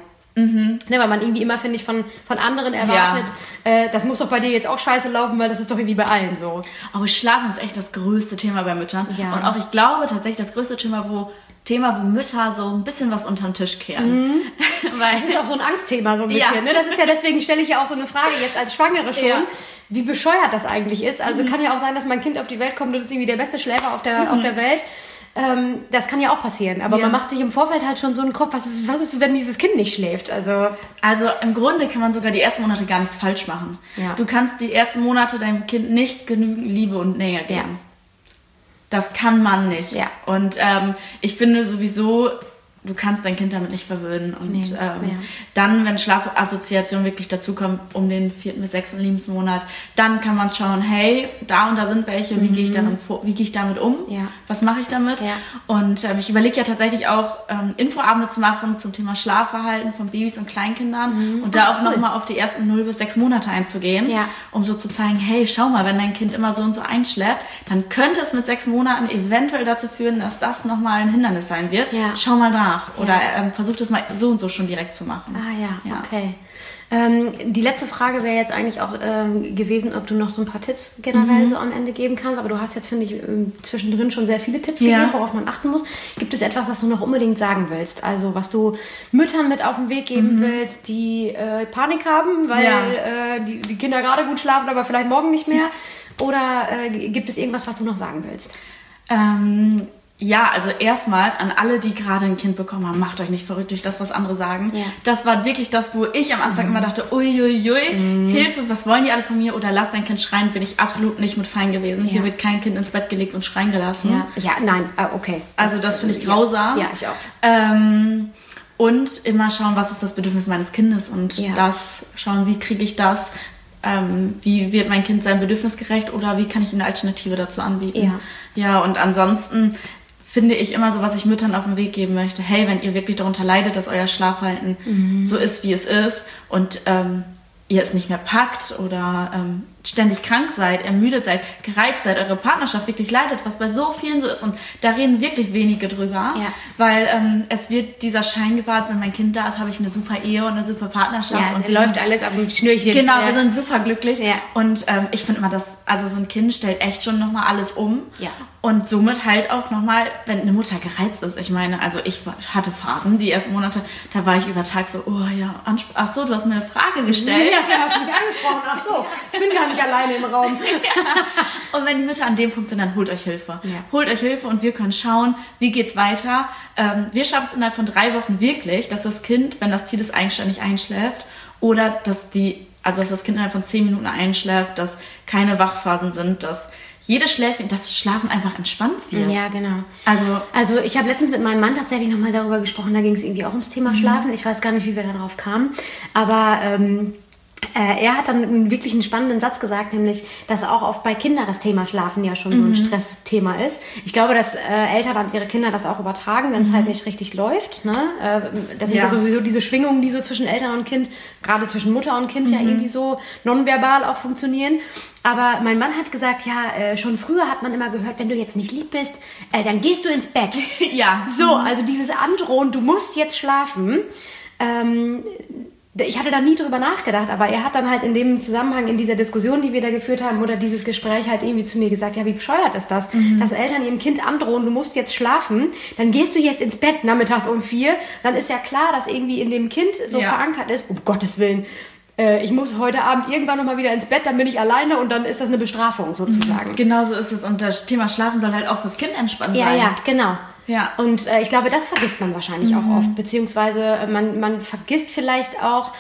Ne, weil man irgendwie immer, finde ich, von, von anderen erwartet, äh, das muss doch bei dir jetzt auch scheiße laufen, weil das ist doch irgendwie bei allen so. Aber Schlafen ist echt das größte Thema bei Müttern. Ja. Und auch ich glaube tatsächlich das größte Thema, wo Thema, wo Mütter so ein bisschen was unterm Tisch kehren. Weil Das ist auch so ein Angstthema so ein bisschen. Ja. Ne? Das ist ja deswegen stelle ich ja auch so eine Frage jetzt als Schwangere schon, Ja. wie bescheuert das eigentlich ist. Also kann ja auch sein, dass mein Kind auf die Welt kommt und ist irgendwie der beste Schläfer auf der, auf der Welt. Ähm, das kann ja auch passieren. Aber Ja. man macht sich im Vorfeld halt schon so einen Kopf, was ist, was ist, wenn dieses Kind nicht schläft? Also Also im Grunde kann man sogar die ersten Monate gar nichts falsch machen. Ja. Du kannst die ersten Monate deinem Kind nicht genügend Liebe und Nähe geben. Das kann man nicht. Ja. Und ähm, ich finde sowieso, du kannst dein Kind damit nicht verwöhnen. Und Nee, ähm, ja. dann, wenn Schlafassoziation wirklich dazukommt, um den vierten bis sechsten Lebensmonat, dann kann man schauen, hey, da und da sind welche, wie gehe ich wie gehe ich damit um? Mhm. Ja. Was mache ich damit? Ja. Und ähm, ich überlege ja tatsächlich auch ähm, Infoabende zu machen zum Thema Schlafverhalten von Babys und Kleinkindern und da auch cool. nochmal auf die ersten 0 bis 6 Monate einzugehen, um so zu zeigen, hey, schau mal, wenn dein Kind immer so und so einschläft, dann könnte es mit sechs Monaten eventuell dazu führen, dass das nochmal ein Hindernis sein wird. Schau mal nach oder Ja. ähm, versuch das mal so und so schon direkt zu machen. Ah ja, Ja. okay. Ähm, die letzte Frage wäre jetzt eigentlich auch ähm, gewesen, ob du noch so ein paar Tipps generell so am Ende geben kannst. Aber du hast jetzt, finde ich, ähm, zwischendrin schon sehr viele Tipps Ja. gegeben, worauf man achten muss. Gibt es etwas, was du noch unbedingt sagen willst? Also was du Müttern mit auf den Weg geben willst, die äh, Panik haben, weil Ja. äh, die, die Kinder gerade gut schlafen, aber vielleicht morgen nicht mehr? Oder äh, gibt es irgendwas, was du noch sagen willst? Ähm, ja, also erstmal an alle, die gerade ein Kind bekommen haben, macht euch nicht verrückt durch das, was andere sagen. Ja. Mhm. Das war wirklich das, wo ich am Anfang immer dachte, uiuiui, Hilfe, was wollen die alle von mir? Oder lass dein Kind schreien, bin ich absolut nicht mit fein gewesen. Hier Ja. wird kein Kind ins Bett gelegt und schreien gelassen. Ja, nein, ah, okay. Also das finde ich grausam. Ja, ich auch. Ähm, und immer schauen, was ist das Bedürfnis meines Kindes und Ja. das schauen, wie kriege ich das, ähm, wie wird mein Kind seinem Bedürfnis gerecht oder wie kann ich ihm eine Alternative dazu anbieten. Ja. Ja, und ansonsten finde ich immer so, was ich Müttern auf den Weg geben möchte. Hey, wenn ihr wirklich darunter leidet, dass euer Schlafverhalten Mhm. so ist, wie es ist und ähm, ihr es nicht mehr packt oder ähm, ständig krank seid, ermüdet seid, gereizt seid, eure Partnerschaft wirklich leidet, was bei so vielen so ist und da reden wirklich wenige drüber, Ja. weil ähm, es wird dieser Schein gewahrt, wenn mein Kind da ist, habe ich eine super Ehe und eine super Partnerschaft Ja, und läuft alles auf dem Schnürchen. Genau, ja. wir sind super glücklich. Ja. Und ähm, ich finde immer, dass also so ein Kind stellt echt schon nochmal alles um. Ja. Und somit halt auch nochmal, wenn eine Mutter gereizt ist. Ich meine, also ich hatte Phasen, die ersten Monate, da war ich über Tag so, oh ja, ach so, du hast mir eine Frage gestellt. Ja, du hast mich angesprochen. Ach so, ich bin gar nicht alleine im Raum. Und wenn die Mütter an dem Punkt sind, dann holt euch Hilfe. Ja. Holt euch Hilfe und wir können schauen, wie geht's weiter. Ähm, wir schaffen es innerhalb von drei Wochen wirklich, dass das Kind, wenn das Ziel ist, eigenständig einschläft oder dass die, also dass das Kind innerhalb von zehn Minuten einschläft, dass keine Wachphasen sind, dass jedes Schläfchen, das Schlafen einfach entspannt wird. Ja, genau. Also Also ich habe letztens mit meinem Mann tatsächlich nochmal darüber gesprochen, da ging es irgendwie auch ums Mhm. Thema Schlafen. Ich weiß gar nicht, wie wir darauf kamen. Aber ähm, äh, er hat dann wirklich einen spannenden Satz gesagt, nämlich, dass auch oft bei Kindern das Thema Schlafen ja schon mhm. so ein mhm. Stressthema ist. Ich glaube, dass äh, Eltern an ihre Kinder das auch übertragen, wenn es mhm. halt nicht richtig läuft. Ne? Äh, das sind ja. ja. sowieso diese Schwingungen, die so zwischen Eltern und Kind, gerade zwischen Mutter und Kind mhm. ja irgendwie so nonverbal auch funktionieren. Aber mein Mann hat gesagt, ja, äh, schon früher hat man immer gehört, wenn du jetzt nicht lieb bist, äh, dann gehst du ins Bett. ja. So, also dieses Androhen, du musst jetzt schlafen. Ähm, ich hatte da nie drüber nachgedacht, aber er hat dann halt in dem Zusammenhang, in dieser Diskussion, die wir da geführt haben, oder dieses Gespräch halt irgendwie zu mir gesagt, ja, wie bescheuert ist das, mhm. dass Eltern ihrem Kind androhen, du musst jetzt schlafen, dann gehst du jetzt ins Bett nachmittags um vier, dann ist ja klar, dass irgendwie in dem Kind so ja. verankert ist, um Gottes Willen, äh, ich muss heute Abend irgendwann nochmal wieder ins Bett, dann bin ich alleine und dann ist das eine Bestrafung sozusagen. Mhm. Genau so ist es und das Thema Schlafen soll halt auch fürs Kind entspannen ja, sein. Ja, ja, genau. Ja. Und äh, ich glaube, das vergisst man wahrscheinlich mhm. auch oft, beziehungsweise äh, man, man vergisst vielleicht auch,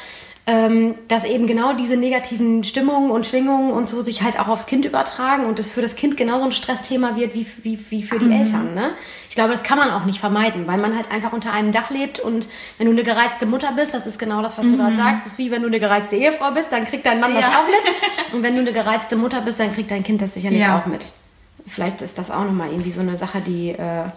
ähm, dass eben genau diese negativen Stimmungen und Schwingungen und so sich halt auch aufs Kind übertragen und es für das Kind genauso ein Stressthema wird wie, wie, wie für die mhm. Eltern. Ne? Ich glaube, das kann man auch nicht vermeiden, weil man halt einfach unter einem Dach lebt und wenn du eine gereizte Mutter bist, das ist genau das, was mhm. du gerade sagst, das ist wie wenn du eine gereizte Ehefrau bist, dann kriegt dein Mann ja. das auch mit und wenn du eine gereizte Mutter bist, dann kriegt dein Kind das sicherlich ja. auch mit. Vielleicht ist das auch nochmal irgendwie so eine Sache, die... Äh,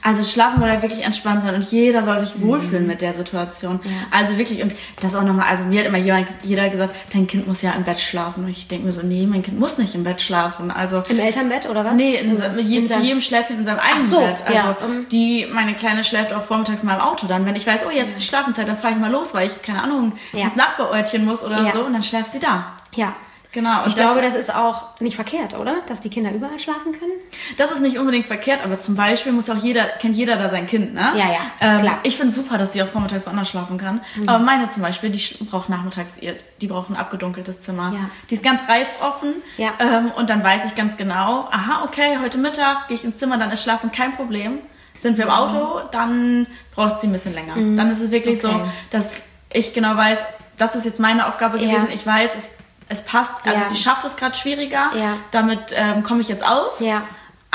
also Schlafen soll ja wirklich entspannt sein und jeder soll sich wohlfühlen mhm. mit der Situation. Ja. Also wirklich, und das auch nochmal, also mir hat immer jemand, jeder gesagt, dein Kind muss ja im Bett schlafen. Und ich denke mir so, nee, mein Kind muss nicht im Bett schlafen. Also Im Elternbett oder was? Nee, in, in, in zu jedem Schläfchen in seinem eigenen so, Bett. Also ja. die, meine Kleine schläft auch vormittags mal im Auto dann. Wenn ich weiß, oh, jetzt ist die Schlafenszeit, dann fahre ich mal los, weil ich, keine Ahnung, ins Nachbaräutchen muss oder so und dann schläft sie da. Ja. Genau. ich glaube, das ist auch nicht verkehrt, oder? Dass die Kinder überall schlafen können? Das ist nicht unbedingt verkehrt, aber zum Beispiel muss auch jeder, kennt jeder da sein Kind, ne? Ja, ja, ähm, klar. Ich finde super, dass sie auch vormittags woanders schlafen kann. Mhm. Aber meine zum Beispiel, die braucht nachmittags ihr, die braucht ein abgedunkeltes Zimmer. Ja. Die ist ganz reizoffen. Ja. Ähm, und dann weiß ich ganz genau, aha, okay, heute Mittag gehe ich ins Zimmer, dann ist Schlafen kein Problem. Sind wir im Auto, dann braucht sie ein bisschen länger. Mhm. Dann ist es wirklich okay. so, dass ich genau weiß, das ist jetzt meine Aufgabe gewesen. Ja. Ich weiß, es es passt, also ja. sie schafft es gerade schwieriger, ja. damit ähm, komme ich jetzt aus. Ja.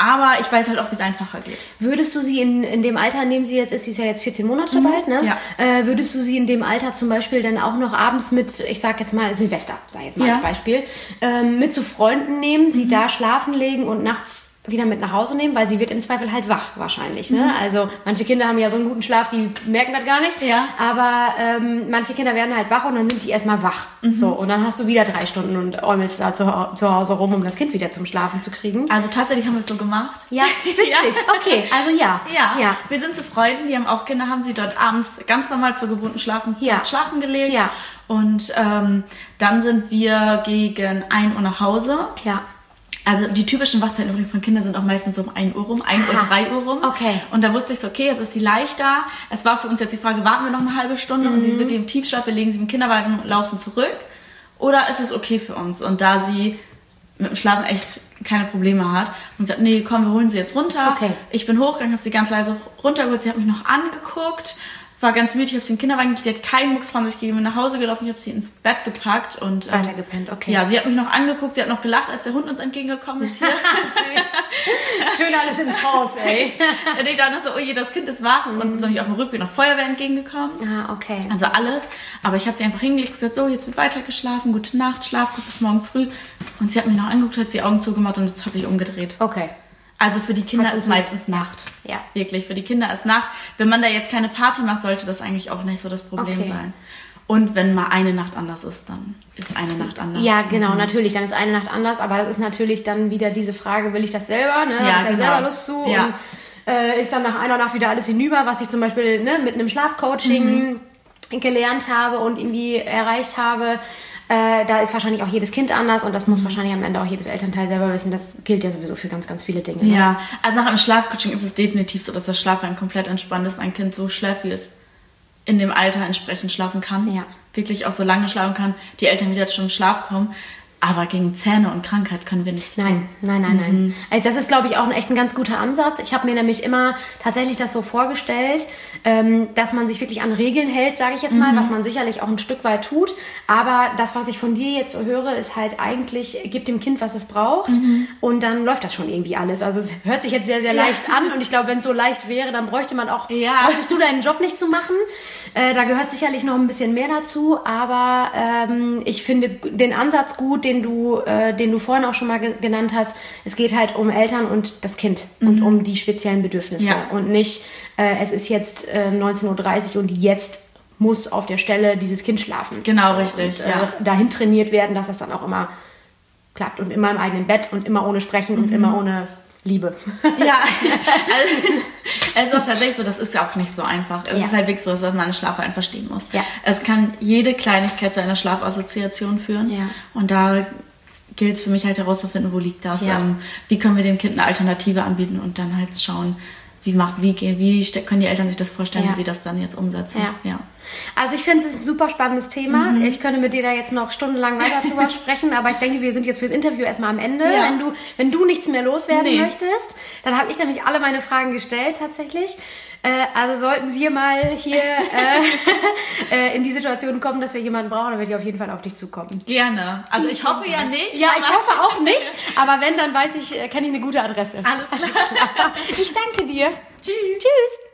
Aber ich weiß halt auch, wie es einfacher geht. Würdest du sie in, in dem Alter, in dem sie jetzt ist, sie ist ja jetzt 14 Monate mhm. bald, ne? Ja. Äh, würdest du sie in dem Alter zum Beispiel dann auch noch abends mit, ich sag jetzt mal Silvester, ich jetzt mal ja. als Beispiel, ähm, mit zu Freunden nehmen, sie mhm. da schlafen legen und nachts wieder mit nach Hause nehmen, weil sie wird im Zweifel halt wach wahrscheinlich. Ne? Mhm. Also manche Kinder haben ja so einen guten Schlaf, die merken das gar nicht. Ja. Aber ähm, manche Kinder werden halt wach und dann sind die erstmal wach. Mhm. So, und dann hast du wieder drei Stunden und äumelst da zu, zu Hause rum, um das Kind wieder zum Schlafen zu kriegen. Also tatsächlich haben wir es so gemacht. Ja, witzig. ja. Okay, also ja. ja. Ja. Wir sind zu Freunden, die haben auch Kinder, haben sie dort abends ganz normal zur gewohnten Schlafen, ja. Schlafen gelegt. Ja. Und ähm, dann sind wir gegen 1 Uhr nach Hause. Ja. Also die typischen Wachzeiten übrigens von Kindern sind auch meistens so um 1 Uhr rum, 1 Uhr, 3 Uhr rum. Okay. Und da wusste ich so, okay, jetzt ist sie leicht da. Es war für uns jetzt die Frage, warten wir noch eine halbe Stunde mhm. und sie ist mhm. wirklich im Tiefschlaf, wir legen sie im Kinderwagen und laufen zurück. Oder ist es okay für uns? Und da sie mit dem Schlafen echt keine Probleme hat und sagt, nee, komm, wir holen sie jetzt runter. Okay. Ich bin hochgegangen, habe sie ganz leise runtergeholt, sie hat mich noch angeguckt war ganz müde, ich habe sie im Kinderwagen, die hat keinen Mucks von sich gegeben, nach Hause gelaufen, ich habe sie ins Bett gepackt und ähm, weitergepennt, okay. Ja, sie hat mich noch angeguckt, sie hat noch gelacht, als der Hund uns entgegengekommen ist. Hier. Süß. Schön alles im Haus, ey. und ich dachte so, oh je, das Kind ist wach und uns ist nämlich auf dem Rückweg noch Feuerwehr entgegengekommen. Ah, okay. Also alles, aber ich habe sie einfach hingelegt und gesagt, so, jetzt wird weiter geschlafen, gute Nacht, schlaf gut bis morgen früh und sie hat mich noch angeguckt, hat die Augen zugemacht und es hat sich umgedreht. Okay. Also für die Kinder ist meistens Nacht. Ja. Wirklich, für die Kinder ist Nacht. Wenn man da jetzt keine Party macht, sollte das eigentlich auch nicht so das Problem okay. sein. Und wenn mal eine Nacht anders ist, dann ist eine Nacht anders. Ja, genau, mhm. natürlich, dann ist eine Nacht anders, aber das ist natürlich dann wieder diese Frage, will ich das selber? Ne? Ja, Habe ich da genau. selber Lust zu? Ja. Und äh, ist dann nach einer Nacht wieder alles hinüber, was ich zum Beispiel ne, mit einem Schlafcoaching mhm. gelernt habe und irgendwie erreicht habe. Äh, da ist wahrscheinlich auch jedes Kind anders und das muss wahrscheinlich am Ende auch jedes Elternteil selber wissen. Das gilt ja sowieso für ganz, ganz viele Dinge. Ne? Ja, also nach einem Schlafcoaching ist es definitiv so, dass das Schlafen komplett entspannt ist, ein Kind so schläft, wie es in dem Alter entsprechend schlafen kann. Ja. Wirklich auch so lange schlafen kann, die Eltern wieder zum Schlaf kommen. Aber gegen Zähne und Krankheit können wir nichts nein, tun. Nein, nein, nein, nein. Mhm. Also das ist, glaube ich, auch ein, echt ein ganz guter Ansatz. Ich habe mir nämlich immer tatsächlich das so vorgestellt, ähm, dass man sich wirklich an Regeln hält, sage ich jetzt mal, mhm. was man sicherlich auch ein Stück weit tut. Aber das, was ich von dir jetzt so höre, ist halt eigentlich, gib dem Kind, was es braucht mhm. und dann läuft das schon irgendwie alles. Also es hört sich jetzt sehr, sehr leicht an und ich glaube, wenn es so leicht wäre, dann bräuchte man auch, ja. bräuchtest du deinen Job nicht zu machen. Äh, da gehört sicherlich noch ein bisschen mehr dazu, aber ähm, ich finde den Ansatz gut, den du, äh, den du vorhin auch schon mal ge genannt hast. Es geht halt um Eltern und das Kind mhm. und um die speziellen Bedürfnisse ja. und nicht, äh, es ist jetzt äh, 19.30 Uhr und jetzt muss auf der Stelle dieses Kind schlafen. Genau, so, richtig. Und, äh, ja. dahin trainiert werden, dass das dann auch immer klappt und immer im eigenen Bett und immer ohne Sprechen mhm. und immer ohne Liebe. Ja, also, es ist auch tatsächlich so, das ist ja auch nicht so einfach. Es ja. ist halt wirklich so, dass man eine Schlafverein verstehen muss. Ja. Es kann jede Kleinigkeit zu einer Schlafassoziation führen. Ja. Und da gilt es für mich halt herauszufinden, wo liegt das, ja. ähm, wie können wir dem Kind eine Alternative anbieten und dann halt schauen, wie, macht, wie, wie können die Eltern sich das vorstellen, wie sie das dann jetzt umsetzen. Ja. Also ich finde, es ist ein super spannendes Thema. Mhm. Ich könnte mit dir da jetzt noch stundenlang weiter drüber sprechen, aber ich denke, wir sind jetzt fürs Interview erstmal am Ende. Ja. Wenn, du, wenn du nichts mehr loswerden nee. möchtest, dann habe ich nämlich alle meine Fragen gestellt tatsächlich. Äh, also sollten wir mal hier äh, äh, in die Situation kommen, dass wir jemanden brauchen, dann werde ich auf jeden Fall auf dich zukommen. Gerne. Also ich hoffe ja nicht. Ja, ich hoffe auch nicht. Aber wenn, dann weiß ich, äh, kenne ich eine gute Adresse. Alles klar. ich danke dir. Tschüss. Tschüss.